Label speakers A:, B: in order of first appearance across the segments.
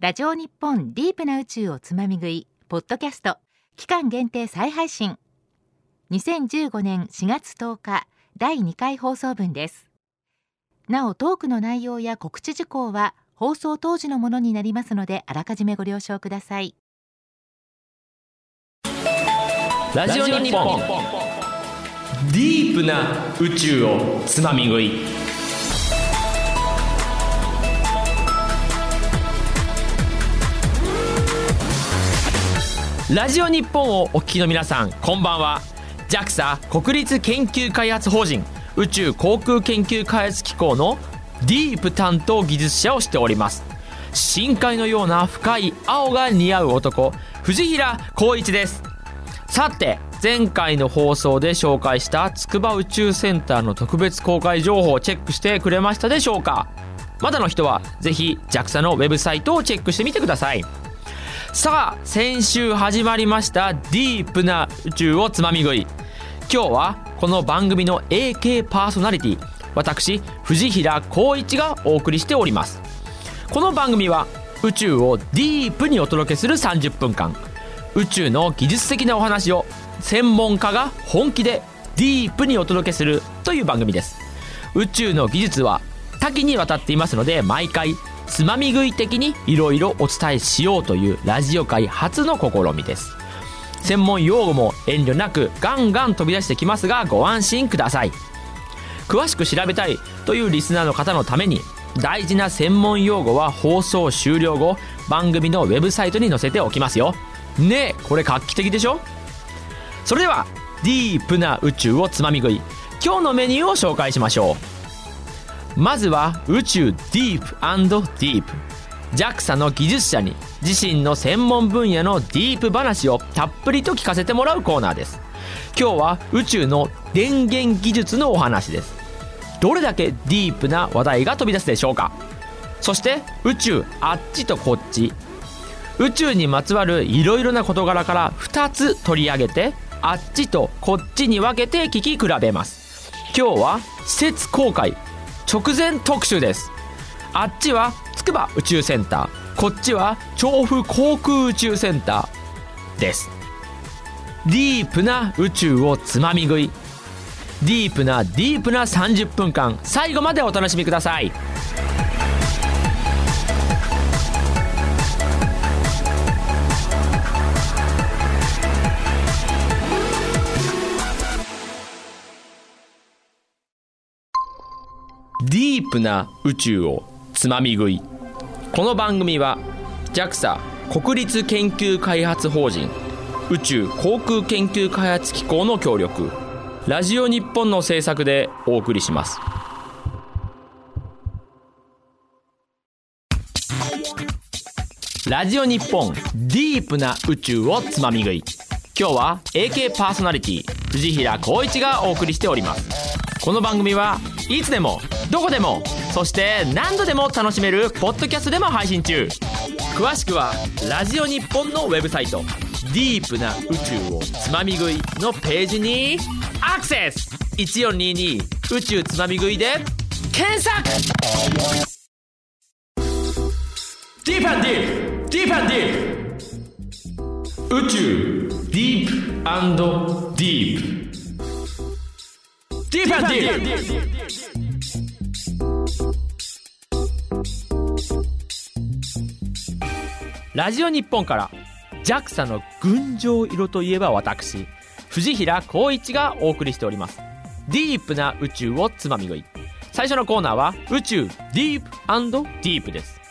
A: ラジオ日本ディープな宇宙をつまみ食いポッドキャスト期間限定再配信。2015年4月10日第2回放送分です。なおトークの内容や告知事項は放送当時のものになりますのであらかじめご了承ください。
B: ラジオ日本。ディープな宇宙をつまみ食い。ラジオ日本をお聞きの皆さんこんばんは。JAXA 国立研究開発法人宇宙航空研究開発機構のディープ担当技術者をしております。深海のような深い青が似合う男藤平光一です。さて前回の放送で紹介した筑波宇宙センターの特別公開情報をチェックしてくれましたでしょうか？まだの人はぜひ JAXA のウェブサイトをチェックしてみてください。さあ先週始まりましたディープな宇宙をつまみ食い。今日はこの番組の AK パーソナリティ私藤平光一がお送りしております。この番組は宇宙をディープにお届けする30分間宇宙の技術的なお話を専門家が本気でディープにお届けするという番組です。宇宙の技術は多岐にわたっていますので毎回つまみ食い的にいろいろお伝えしようというラジオ界初の試みです。専門用語も遠慮なくガンガン飛び出してきますがご安心ください。詳しく調べたいというリスナーの方のために大事な専門用語は放送終了後番組のウェブサイトに載せておきますよ。ねえこれ画期的でしょ？それではディープな宇宙をつまみ食い。今日のメニューを紹介しましょう。まずは宇宙ディープディープ。JAXA の技術者に自身の専門分野のディープ話をたっぷりと聞かせてもらうコーナーです。今日は宇宙の電源技術のお話です。どれだけディープな話題が飛び出すでしょうか。そして宇宙あっちとこっち。宇宙にまつわるいろいろな事柄から2つ取り上げてあっちとこっちに分けて聞き比べます。今日は施設公開。直前特集です。あっちは筑波宇宙センターこっちは調布航空宇宙センターです。ディープな宇宙をつまみ食い。ディープなディープな30分間最後までお楽しみください。ープな宇宙をつまみ食い。この番組は JAXA 国立研究開発法人宇宙航空研究開発機構の協力。ラジオ日本の制作でお送りします。ラジオ日本ディープな宇宙をつまみ食い。今日は AK パーソナリティ藤平光一がお送りしております。この番組はいつでもどこでもそして何度でも楽しめるポッドキャストでも配信中。詳しくはラジオ日本のウェブサイト「ディープな宇宙をつまみ食い」のページにアクセス !1422 宇宙つまみ食いで検索!ディープディープディープ。ディープ宇宙ディープ。ディープディープディープ。ラジオ日本から。JAXA の群青色といえば私。藤平光一がお送りしております。ディープな宇宙をつまみ食い。最初のコーナーは宇宙ディープディープです。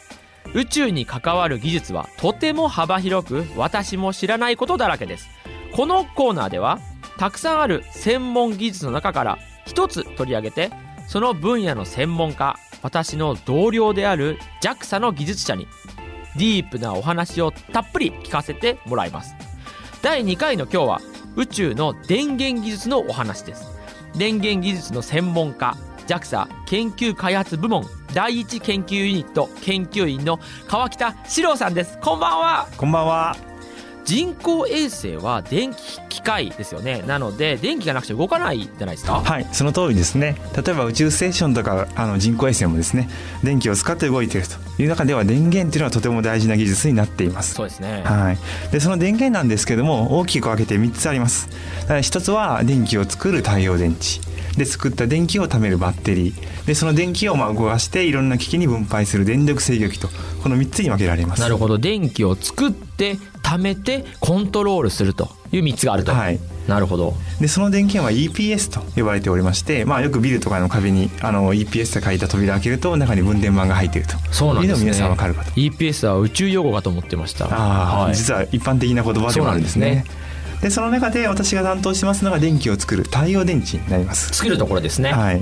B: 宇宙に関わる技術はとても幅広く私も知らないことだらけです。このコーナーではたくさんある専門技術の中から一つ取り上げてその分野の専門家私の同僚である JAXA の技術者にディープなお話をたっぷり聞かせてもらいます。第2回の今日は宇宙の電源技術のお話です。電源技術の専門家 JAXA 研究開発部門第一研究ユニット研究員の川北史郎さんです。こんばんは。
C: こんばんは。
B: 人工衛星は電気機械ですよね。なので電気がなくて動かないじゃないですか。
C: はいその通りですね。例えば宇宙ステーションとかあの人工衛星もですね電気を使って動いているという中では電源っていうのはとても大事な技術になっています。
B: そうですね。
C: はい、でその電源なんですけども大きく分けて3つあります。1つは電気を作る太陽電池で作った電気を貯めるバッテリー。でその電気をまあ動かしていろんな機器に分配する電力制御機と。この3つに分けられます。
B: なるほど。電気を作って貯めてコントロールすると。いう3つがあると、
C: はい、
B: なるほど。
C: でその電源は EPS と呼ばれておりまして、まあ、よくビルとかの壁にあの EPS と書いた扉を開けると中に分電盤が入っていると。
B: そうなんですね。
C: 皆さん分かるかと
B: EPS は宇宙用語かと思ってました。
C: あ、
B: はい、
C: 実は一般的な言葉でもあるんですねでその中で私が担当してますのが電気を作る太陽電池になります。
B: 作るところですね。
C: はい。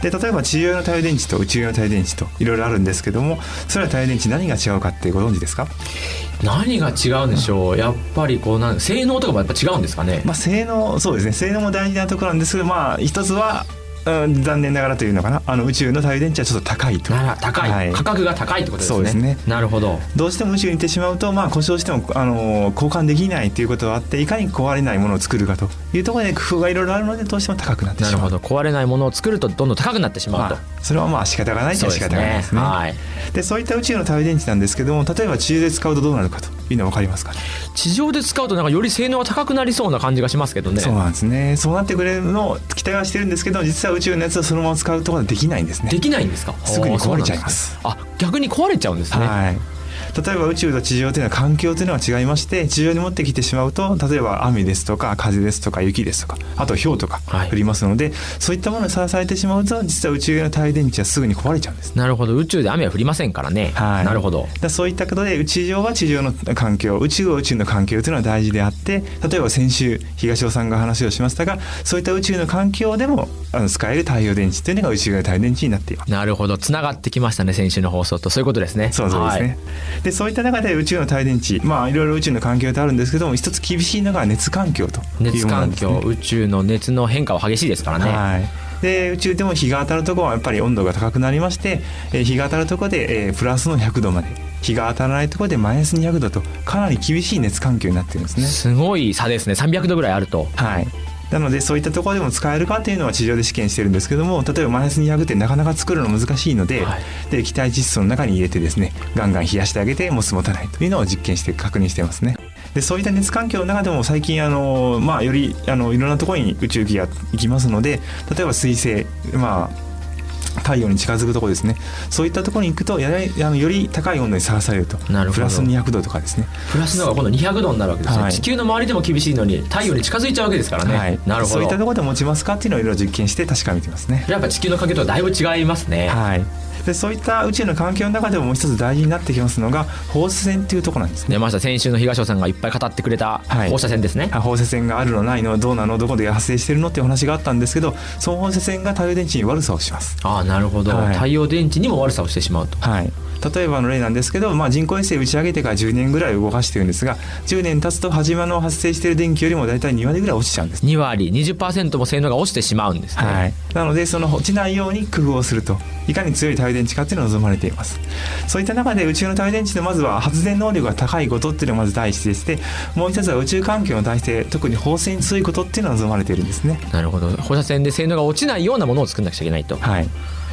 C: で例えば地上用の太陽電池と宇宙用の太陽電池といろいろあるんですけどもそれは太陽電池何が違うかってご存知ですか？
B: 何が違うんでしょう。やっぱりこうなん性能とかもやっぱ違うんですかね、
C: まあ、性能そうですね。性能も大事なところなんですけどまあ一つはうん、残念ながらというのかな。あの宇宙の太陽電池はちょっと高いと。
B: 高い、
C: はい。
B: 価格が高いってことですね。
C: そうですね。
B: なるほど。
C: どうしても宇宙に行ってしまうと、まあ、故障しても、あの交換できないということがあっていかに壊れないものを作るかというところで工夫がいろいろあるのでどうしても高くなってしまう。
B: なるほど。壊れないものを作るとどんどん高くなってしまうと、
C: まあ、それはまあ仕方がないとは仕方がないですね。
B: はい
C: でそういった宇宙の太陽電池なんですけども例えば地上で使うとどうなるかというのは分かりますかね？
B: 地上で使うとなんかより性能が高くなりそうな感じがしますけどね。
C: そうなんですね。そうなってくれるのを期待はしてるんですけど実は宇宙のやつをそのまま使うところはできないんですね。
B: できないんですか？
C: すぐに壊れちゃいます。
B: あ逆に壊れちゃうんですね、
C: はい例えば宇宙と地上というのは環境というのは違いまして地上に持ってきてしまうと例えば雨ですとか風ですとか雪ですとかあと氷とか
B: はい。
C: 降りますので、そういったものにさらされてしまうと実は宇宙用の太陽電池はすぐに壊れちゃうんです。
B: なるほど。宇宙で雨は降りませんからね、
C: はい。
B: なるほど。
C: だそういったことで地上は地上の環境宇宙は宇宙の環境というのは大事であって例えば先週東尾さんが話をしましたがそういった宇宙の環境でもあの使える太陽電池というのが宇宙用の太陽電池になっています。
B: なるほど。つながってきましたね先週の放送と。そういうことですね。
C: そうそうですね、
B: はい
C: でそういった中で宇宙の太陽電池まあいろいろ宇宙の環境ってあるんですけども一つ厳しいのが熱環境という
B: 熱環
C: ものなんです、ね、
B: 境、宇宙の熱の変化は激しいですからね、
C: はい。で宇宙でも日が当たるところはやっぱり温度が高くなりまして、えー日が当たるところで、えープラスの100度まで日が当たらないところでマイナス200度とかなり厳しい熱環境になってるんですね。
B: すごい差ですね。300度ぐらいあると。
C: はいなのでそういったところでも使えるかというのは地上で試験してるんですけども例えばマイナス200ってなかなか作るの難しいので,、
B: はい
C: で液体窒素の中に入れてですねガンガン冷やしてあげてもつ持たないというのを実験して確認してますね。でそういった熱環境の中でも最近あの、まあ、よりあのいろんなところに宇宙機が行きますので例えば水星まあ太陽に近づくところですね。そういったところに行くとややあのより高い温度にさらされると。
B: なるほど。
C: プラス200度とかですね。
B: プラスのが今度200度になるわけですね、
C: はい。
B: 地球の周りでも厳しいのに太陽に近づいちゃうわけですからね、
C: はい、
B: なるほど。
C: そういったところで持ちますかっていうのをいろいろ実験して確かめてますね。
B: やっぱ地球の環境とはだいぶ違いますね、
C: はい、でそういった宇宙の環境の中でももう一つ大事になってきますのが放射線っていうところなんですね。
B: 出ました先週の東尾さんがいっぱい語ってくれた
C: はい。
B: 放射線ですね、
C: あ放射線があるのないのどうなのどこで発生してるのっていう話があったんですけどその放射線が太陽電池に悪さをします。
B: ああなるほど、
C: はい。
B: 太陽電池にも悪さをしてしまうと。
C: はい。例えばの例なんですけど、まあ、人工衛星打ち上げてから10年ぐらい動かしてるんですが10年経つと初めの発生している電気よりも大体2割ぐらい落ちちゃうんです、
B: 2割。20%も性能が落ちてしまうんですね、
C: はい、なのでその落ちないように工夫をするといかに強い太陽電池かっていうのが望まれています。そういった中で宇宙の太陽電池でまずは発電能力が高いことっていうのがまず第一でしてもう一つは宇宙環境の体制特に放射線に強いことっていうのが望まれているんですね。
B: なるほど。放射線で性能が落ちないようなものを作んなくちゃいけないと。
C: はい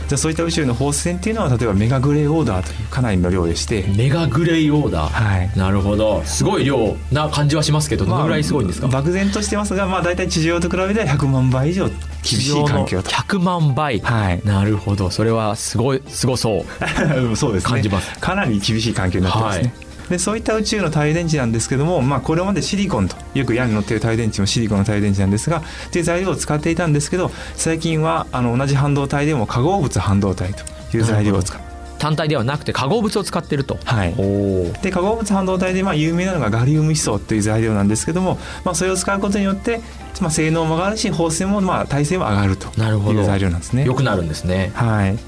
C: じゃあそういった宇宙の放射線っていうのは例えばメガグレーオーダーというかなりの量でして。
B: メガグレイオーダー、
C: はい。
B: なるほど。すごい量な感じはしますけどどのぐらいすごいんですか、
C: まあ漠然としてますが、まあ、大体地上と比べて100万倍以上厳しい環境と。
B: 地上の100万倍、
C: はい。
B: なるほど。それはすごいすごそう。
C: そうですね。
B: 感じます。
C: かなり厳しい環境になってますね、
B: はい
C: でそういった宇宙の太陽電池なんですけども、まあ、これまでシリコンとよく屋根に乗っている太陽電池もシリコンの太陽電池なんですがという材料を使っていたんですけど最近はあの同じ半導体でも化合物半導体という材料を使う
B: 単体ではなくて化合物を使ってると。
C: はい。で化合物半導体でまあ有名なのがガリウムヒ素という材料なんですけども、まあ、それを使うことによって、まあ、性能も上がるし放射線もまあ耐性も上がると
B: なるほど。
C: いう材料なんですね。
B: 良くなるんですね。
C: はい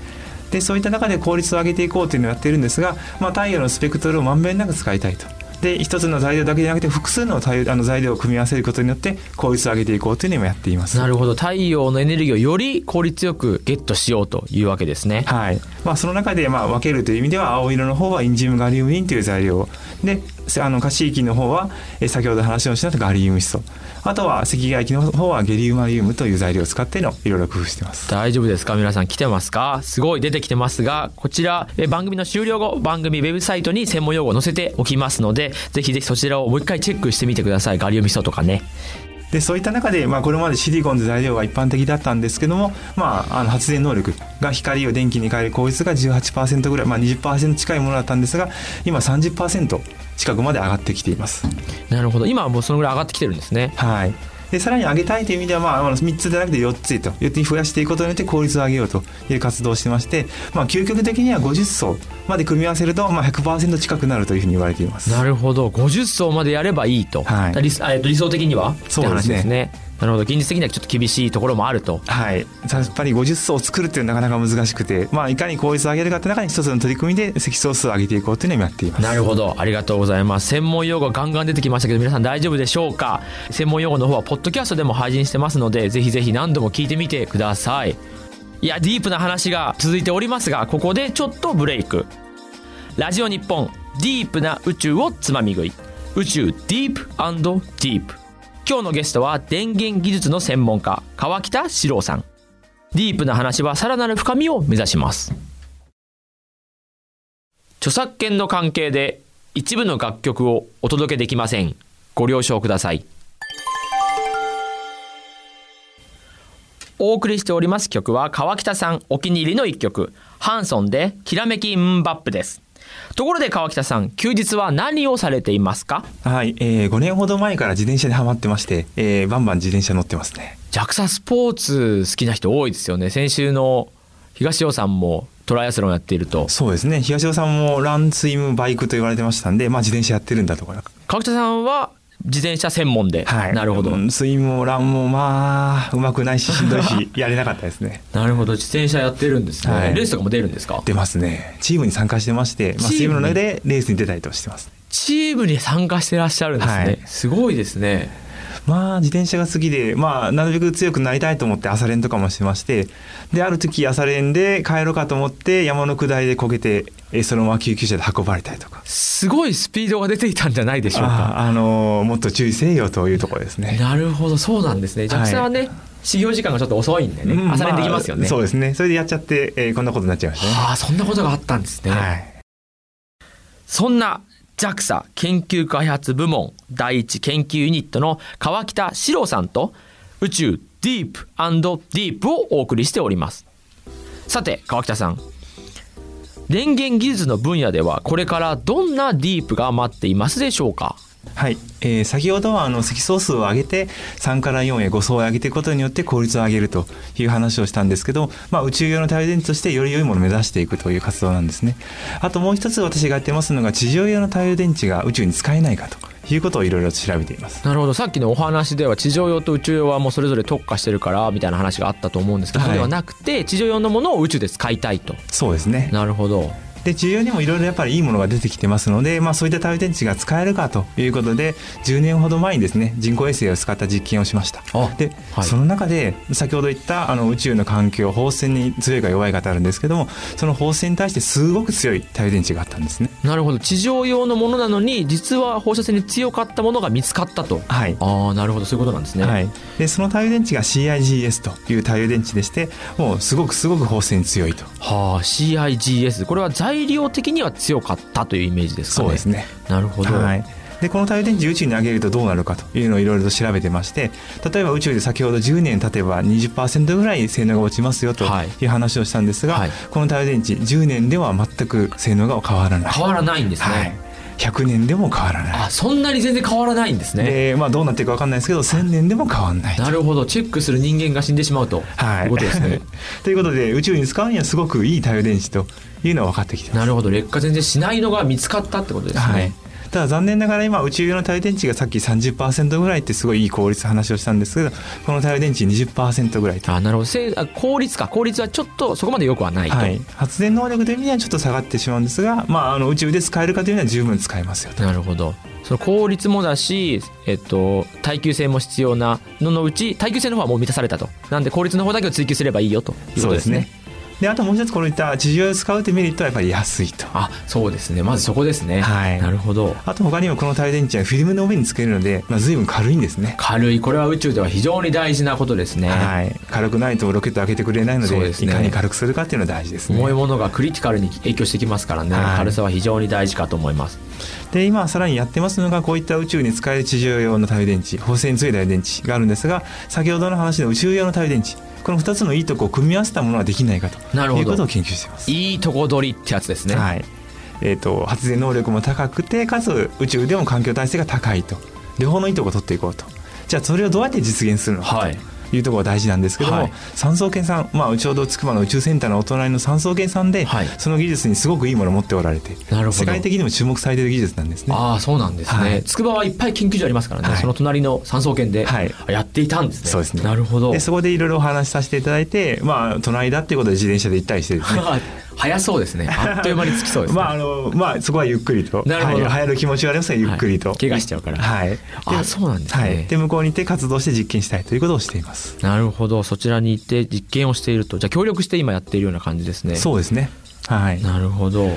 C: でそういった中で効率を上げていこうというのをやっているんですが、まあ、太陽のスペクトルをまんべんなく使いたいと。で一つの材料だけじゃなくて複数のあの材料を組み合わせることによって効率を上げていこうというのを今やっています。
B: なるほど太陽のエネルギーをより効率よくゲットしようというわけですね
C: はいまあ、その中でまあ分けるという意味では青色の方はインジウムガリウムリンという材料であのカシ液の方は、え先ほど話をしたガリウム質素。あとは赤外液の方はゲリウマリウムという材料を使ってのいろいろ工夫してます。
B: 大丈夫ですか？皆さん来てますか？すごい出てきてますがこちらえ番組の終了後番組ウェブサイトに専門用語を載せておきますのでぜひぜひそちらをもう一回チェックしてみてください。ガリウム質素とかね。
C: でそういった中で、まあ、これまでシリコンという材料が一般的だったんですけども、まあ、あの発電能力が光を電気に変える効率が18%ぐらい、まあ、20%近いものだったんですが今30%近くまで上がってきています。
B: なるほど。今はもうそのぐらい上がってきてるんですね。
C: はいでさらに上げたいという意味では、まあ、3つでなくて4つへと4つに増やしていくことによって効率を上げようという活動をしてまして、まあ、究極的には50層まで組み合わせると、まあ100%近くなるというふうに言われています。
B: なるほど。50層までやればいいと、はい、理理想的には？
C: そうですね。
B: ねなるほど。現実的にはちょっと厳しいところもあると。
C: はい。やっぱり50層を作るっていうのはなかなか難しくて、まあ、いかに効率を上げるかって中に一つの取り組みで積層数を上げていこうというのをやっています。
B: なるほど。ありがとうございます。専門用語ガンガン出てきましたけど皆さん大丈夫でしょうか？専門用語の方はポッドキャストでも配信してますのでぜひぜひ何度も聞いてみてください。いやディープな話が続いておりますがここでちょっとブレイク。ラジオ日本ディープな宇宙をつまみ食い。宇宙ディープディープ今日のゲストは電源技術の専門家川北史郎さん。ディープな話はさらなる深みを目指します。著作権の関係で一部の楽曲をお届けできません。ご了承ください。お送りしております曲は川北さんお気に入りの一曲。ハンソンできらめきンバップです。ところで川北さん休日は何をされていますか？
C: はい、えー、5年ほど前から自転車にはまってまして、えー、バンバン自転車乗ってますね。
B: JAXA スポーツ好きな人多いですよね。先週の東尾さんもトライアスロンやっていると。
C: そうですね。東尾さんもランスイムバイクと言われてましたんで、まあ、自転車やってるんだとか。
B: 川北さんは自転車専門で、はい、なるほど、
C: スイムもランもまあうまくないししんどいし やれなかったですね。
B: なるほど。自転車やってるんですね、はい、レースとかも出るんですか？
C: 出ますね。チームに参加してまして、まあ、チームの中でレースに出たりとしてます。
B: チームに参加してらっしゃるんですね、はい、すごいですね
C: まあ自転車が好きでまあなるべく強くなりたいと思って朝練とかもしてましてである時朝練で帰ろうかと思って山の下りでこけてそのまま救急車で運ばれたりとか。
B: すごいスピードが出ていたんじゃないでしょうか。
C: あのもっと注意せよというところですね。
B: なるほど。そうなんですね。ジャクさんはね、はい始業時間がちょっと遅いんでね、うん、朝練できますよね、ま
C: あ、そうですね。それでやっちゃって、えー、こんなことになっちゃいましたね。
B: ああそんなことがあったんですね、はい、そんな JAXA 研究開発部門第一研究ユニットの川北史郎さんと宇宙ディープディープをお送りしております。さて川北さん。電源技術の分野ではこれからどんなディープが待っていますでしょうか？
C: はい、えー、先ほどはあの積層数を上げて3から4へ5層を上げていくことによって効率を上げるという話をしたんですけど、まあ、宇宙用の太陽電池としてより良いものを目指していくという活動なんですね。あともう一つ私がやってますのが地上用の太陽電池が宇宙に使えないかということをいろいろ調べています。
B: なるほど。さっきのお話では地上用と宇宙用はもうそれぞれ特化してるからみたいな話があったと思うんですけど、はい、ではなくて地上用のものを宇宙で使いたいと。
C: そうですね。
B: なるほど
C: で需要にもいろいろやっぱりいいものが出てきてますので、まあ、そういった太陽電池が使えるかということで10年ほど前にですね人工衛星を使った実験をしました。で、はい、その中で先ほど言ったあの宇宙の環境放線に強いか弱いかってあるんですけどもその放線に対してすごく強い太陽電池があったんですね。
B: なるほど。地上用のものなのに実は放射線に強かったものが見つかったと。
C: はい。
B: ああなるほど。そういうことなんですね、
C: はい、でその太陽電池が CIGS という太陽電池でしてもうすごくすごく放射線に強いと。
B: はあ CIGS これは材料的には強かったというイメージですか
C: ね。そうですね。
B: なるほど、はい。
C: でこの太陽電池宇宙に上げるとどうなるかというのをいろいろと調べてまして例えば宇宙で先ほど10年経てば20%ぐらい性能が落ちますよとい。う話をしたんですが、はい、この太陽電池10年では全く性能が変わらない。
B: 変わらないんですね、はい
C: 100年でも変わらない。
B: あそんなに全然変わらないんですね。
C: で、まあ、どうなっていくか分かんないですけど1000年でも変わらない。
B: なるほど。チェックする人間が死んでしまうと、はい、いうことですね。
C: ということで宇宙に使うにはすごくいい太陽電池というのは分かってきて
B: なるほど。劣化全然しないのが見つかったってことですね、はい
C: ただ残念ながら今宇宙用の太陽電池がさっき30%ぐらいってすごいいい効率話をしたんですけどこの太陽電池20%ぐらい
B: あなるほど。効率か。効率はちょっとそこまでよくはないと、はい、
C: 発電能力という意味ではちょっと下がってしまうんですが、まあ、あの宇宙で使えるかというのは十分使えますよ
B: なるほど。その効率もだし、えっと、耐久性も必要なののうち耐久性の方はもう満たされたと。なんで効率の方だけを追求すればいいよということですね。
C: であともう一つこういった地上を使うというメリットはやっぱり安いと。
B: あそうですね。まずそこですね。
C: はい。
B: なるほど。
C: あと他にもこの太陽電池はフィルムの上につけるので、まあ、随分軽いんですね。
B: 軽い。これは宇宙では非常に大事なことですね、
C: はい、軽くないとロケット開けてくれないので
B: ね。
C: いかに軽くするかっていうのは大事ですね。
B: 重いものがクリティカルに影響してきますからね、
C: はい。
B: 軽さは非常に大事かと思います。
C: で今さらにやってますのがこういった宇宙に使える地上用の太陽電池放射に強い太陽電池があるんですが先ほどの話の宇宙用の太陽電池この2つのいいとこを組み合わせたものはできないかということを研究しています。
B: いいとこ取りってやつですね、
C: はい。えー、と発電能力も高くてかつ宇宙でも環境体制が高いと。両方のいいとこを取っていこうと。じゃあそれをどうやって実現するのか
B: はい。
C: というところが大事なんですけども、
B: はい。
C: 産総研さん、まあ、ちょうど筑波の宇宙センターのお隣の産総研さんで、
B: はい。
C: その技術にすごくいいものを持っておられて世界的にも注目されている技術なんですね。
B: ああそうなんですね、
C: はい。
B: 筑波はいっぱい研究所ありますからね、
C: はい。
B: その隣の産総研で
C: はい。
B: やっていたんですね、
C: そうですね。
B: なるほど。
C: でそこでいろいろお話しさせていただいて、まあ、隣だっていうことで自転車で行ったりしてですね。
B: 早そうですね。あっという間につきそうですね、
C: まああのまあ、そこはゆっくりと。
B: なるほど。
C: はい、流行る気持ちはありますがゆっくりと、
B: はい。怪我しちゃうから。
C: はい、
B: あそうなんですね。
C: はい、で向こうに行って活動して実験したいということをしています、
B: なるほど。そちらに行って実験をしていると。じゃあ協力して今やっているような感じですね。
C: そうですね。はい。
B: なるほど。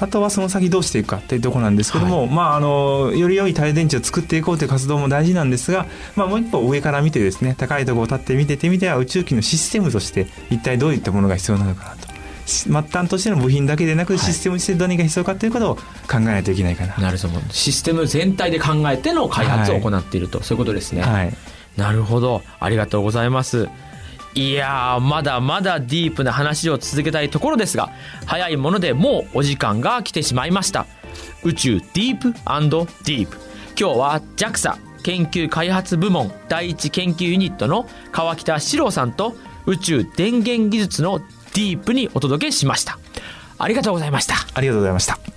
C: あとはその先どうしていくかっていうところなんですけども、まあ、あのより良い太陽電池を作っていこうという活動も大事なんですが、まあ、もう一歩上から見てですね高いところを立って見ててみては宇宙機のシステムとして一体どういったものが必要なのかなと。し末端としての部品だけでなく
B: はい。
C: システムとして何が必要かということを考えないといけないかな、
B: なるほど。システム全体で考えての開発を行っていると、そういうことですね、
C: はい、
B: なるほど。ありがとうございます。いやーまだまだディープな話を続けたいところですが早いものでもうお時間が来てしまいました。宇宙ディープディープ今日は JAXA 研究開発部門第一研究ユニットの川北史郎さんと宇宙電源技術のディープにお届けしました。ありがとうございました。
C: ありがとうございました。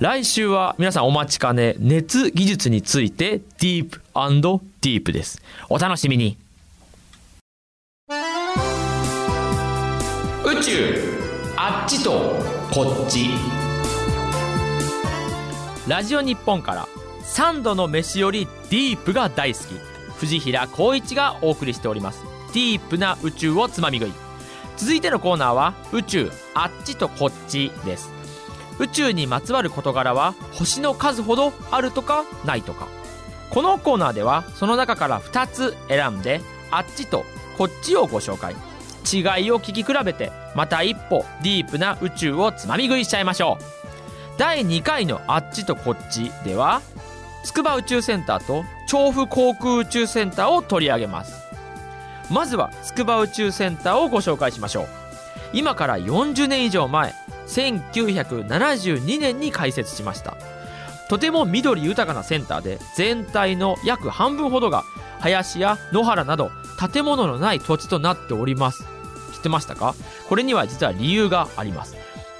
B: 来週は皆さんお待ちかね熱技術についてディープディープです。お楽しみに。宇宙あっちとこっち。ラジオ日本から3度の飯よりディープが大好き。藤平光一がお送りしております。ディープな宇宙をつまみ食い。続いてのコーナーは宇宙あっちとこっちです。宇宙にまつわる事柄は星の数ほどあるとかないとか。このコーナーではその中から2つ選んであっちとこっちをご紹介。違いを聞き比べてまた一歩ディープな宇宙をつまみ食いしちゃいましょう。第2回のあっちとこっちでは筑波宇宙センターと調布航空宇宙センターを取り上げます。まずは筑波宇宙センターをご紹介しましょう。今から40年以上前1972年に開設しました。とても緑豊かなセンターで全体の約半分ほどが林や野原など建物のない土地となっております。知ってましたか？これには実は理由があります。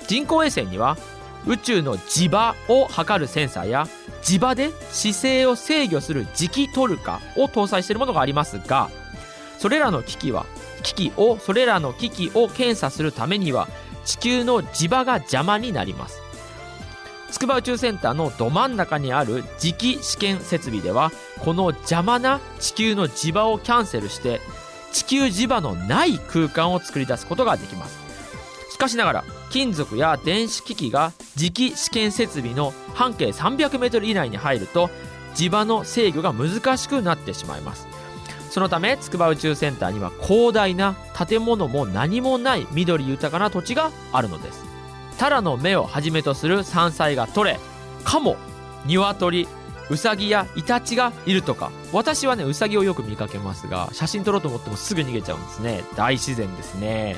B: 人工衛星には宇宙の磁場を測るセンサーや磁場で姿勢を制御する磁気トルカを搭載しているものがありますがそれらの機器は機器をそれらの機器を検査するためには地球の磁場が邪魔になります。筑波宇宙センターのど真ん中にある磁気試験設備ではこの邪魔な地球の磁場をキャンセルして地球磁場のない空間を作り出すことができます。しかしながら金属や電子機器が磁気試験設備の半径 300m 以内に入ると磁場の制御が難しくなってしまいます。そのため筑波宇宙センターには広大な建物も何もない緑豊かな土地があるのです。タラの芽をはじめとする山菜が取れカモ鶏ウサギやイタチがいるとか。私はねウサギをよく見かけますが写真撮ろうと思ってもすぐ逃げちゃうんですね。大自然ですね。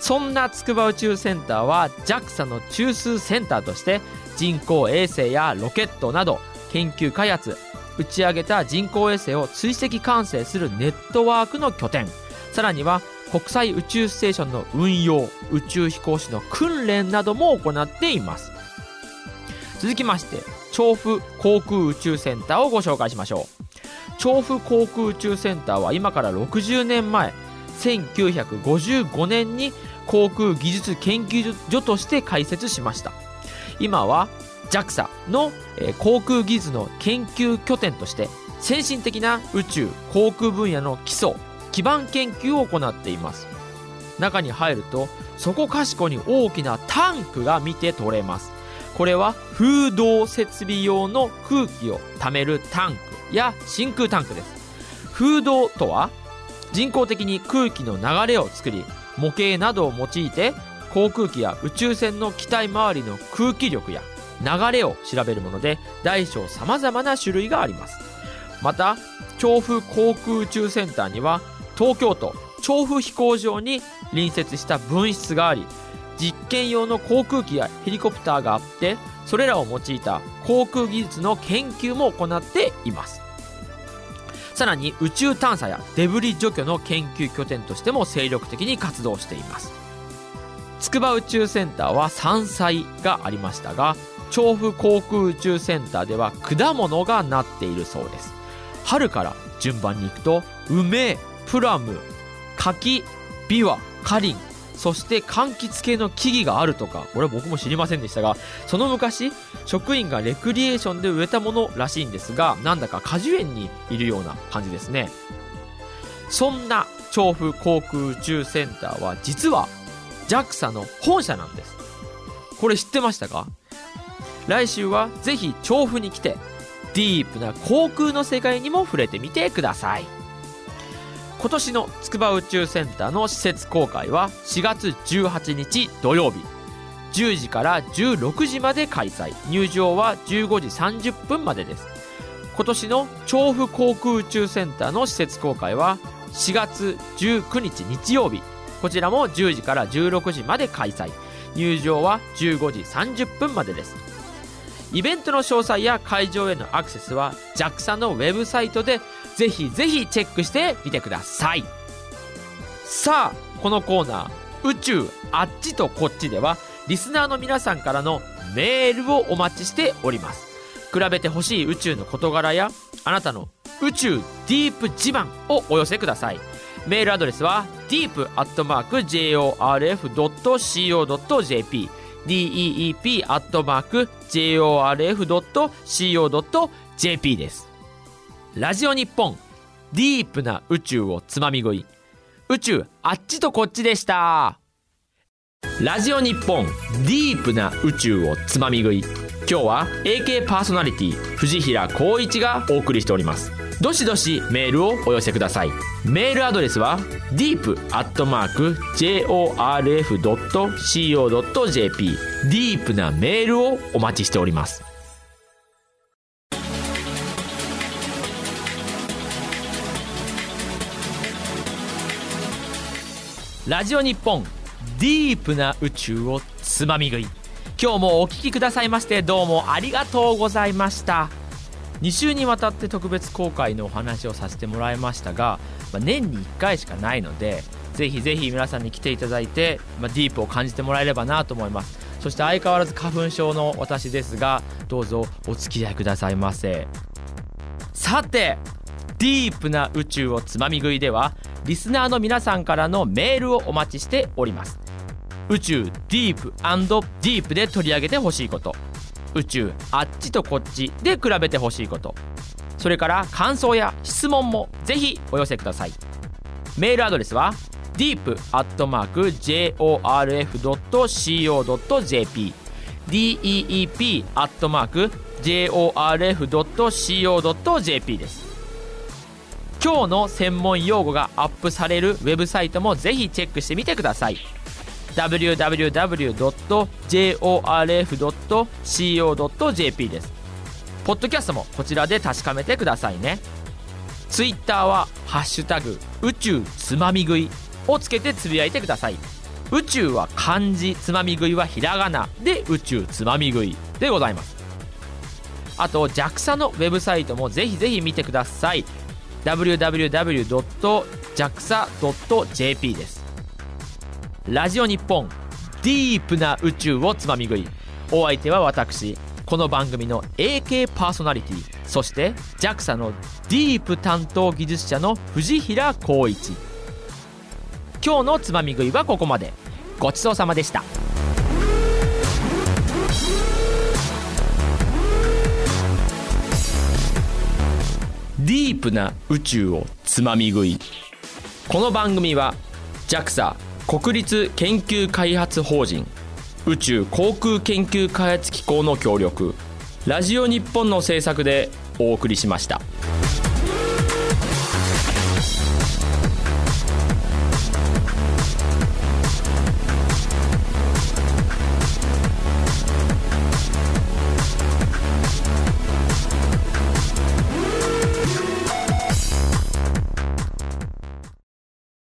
B: そんな筑波宇宙センターは JAXA の中枢センターとして人工衛星やロケットなど研究開発打ち上げた人工衛星を追跡管制するネットワークの拠点。さらには国際宇宙ステーションの運用宇宙飛行士の訓練なども行っています。続きまして調布航空宇宙センターをご紹介しましょう。調布航空宇宙センターは今から60年前1955年に航空技術研究所として開設しました。今は JAXA のえ航空技術の研究拠点として先進的な宇宙航空分野の基礎基盤研究を行っています。中に入るとそこかしこに大きなタンクが見て取れます。これは風洞設備用の空気を貯めるタンクや真空タンクです。風洞とは人工的に空気の流れを作り模型などを用いて航空機や宇宙船の機体周りの空気力や流れを調べるもので大小様々な種類があります。また調布航空宇宙センターには東京都調布飛行場に隣接した分室があり実験用の航空機やヘリコプターがあってそれらを用いた航空技術の研究も行っています。さらに宇宙探査やデブリ除去の研究拠点としても精力的に活動しています。筑波宇宙センターは山菜がありましたが調布航空宇宙センターでは果物がなっているそうです。春から順番に行くと梅プラム柿ビワカリンそして柑橘系の木々があるとかこれは僕も知りませんでしたがその昔職員がレクリエーションで植えたものらしいんですがなんだか果樹園にいるような感じですね。そんな調布航空宇宙センターは実は JAXA の本社なんです。これ知ってましたか？来週はぜひ調布に来てディープな航空の世界にも触れてみてください。今年の筑波宇宙センターの施設公開は4月18日土曜日。10時から16時まで開催。入場は15時30分までです。今年の調布航空宇宙センターの施設公開は4月19日日曜日。こちらも10時から16時まで開催。入場は15時30分までです。イベントの詳細や会場へのアクセスは JAXA のウェブサイトでぜひぜひチェックしてみてください。さあこのコーナー宇宙あっちとこっちではリスナーの皆さんからのメールをお待ちしております。比べてほしい宇宙の事柄やあなたの宇宙ディープ自慢をお寄せください。メールアドレスは deep.jorf.co.jp deep.jorf.co.jp です。ラジオ日本ディープな宇宙をつまみ食い。宇宙あっちとこっちでした。ラジオ日本ディープな宇宙をつまみ食い。今日は AK パーソナリティ藤平光一がお送りしております。どしどしメールをお寄せください。メールアドレスは deep.jorf.co.jp ディープなメールをお待ちしております。ラジオ日本ディープな宇宙をつまみ食い。今日もお聞きくださいましてどうもありがとうございました。2週にわたって特別公開のお話をさせてもらいましたが、まあ、年に1回しかないのでぜひぜひ皆さんに来ていただいて、まあ、ディープを感じてもらえればなと思います。そして相変わらず花粉症の私ですがどうぞお付き合いくださいませ。さてディープな宇宙をつまみ食いではリスナーの皆さんからのメールをお待ちしております。宇宙ディープディープで取り上げてほしいこと。宇宙あっちとこっちで比べてほしいこと。それから感想や質問もぜひお寄せください。メールアドレスは deep.jorf.co.jp deep.jorf.co.jp です。今日の専門用語がアップされるウェブサイトもぜひチェックしてみてください。www.jorf.co.jp です。ポッドキャストもこちらで確かめてくださいね。ツイッターは「ハッシュタグ宇宙つまみ食い」をつけてつぶやいてください。宇宙は漢字つまみ食いはひらがなで宇宙つまみ食いでございます。あと JAXA のウェブサイトもぜひぜひ見てください。www.jaxa.jp です。ラジオ日本ディープな宇宙をつまみ食い。お相手は私この番組の AK パーソナリティそして JAXA のディープ担当技術者の藤平光一。今日のつまみ食いはここまで。ごちそうさまでした。ディープな宇宙をつまみ食い。この番組は JAXA 国立研究開発法人宇宙航空研究開発機構の協力ラジオ日本の制作でお送りしました。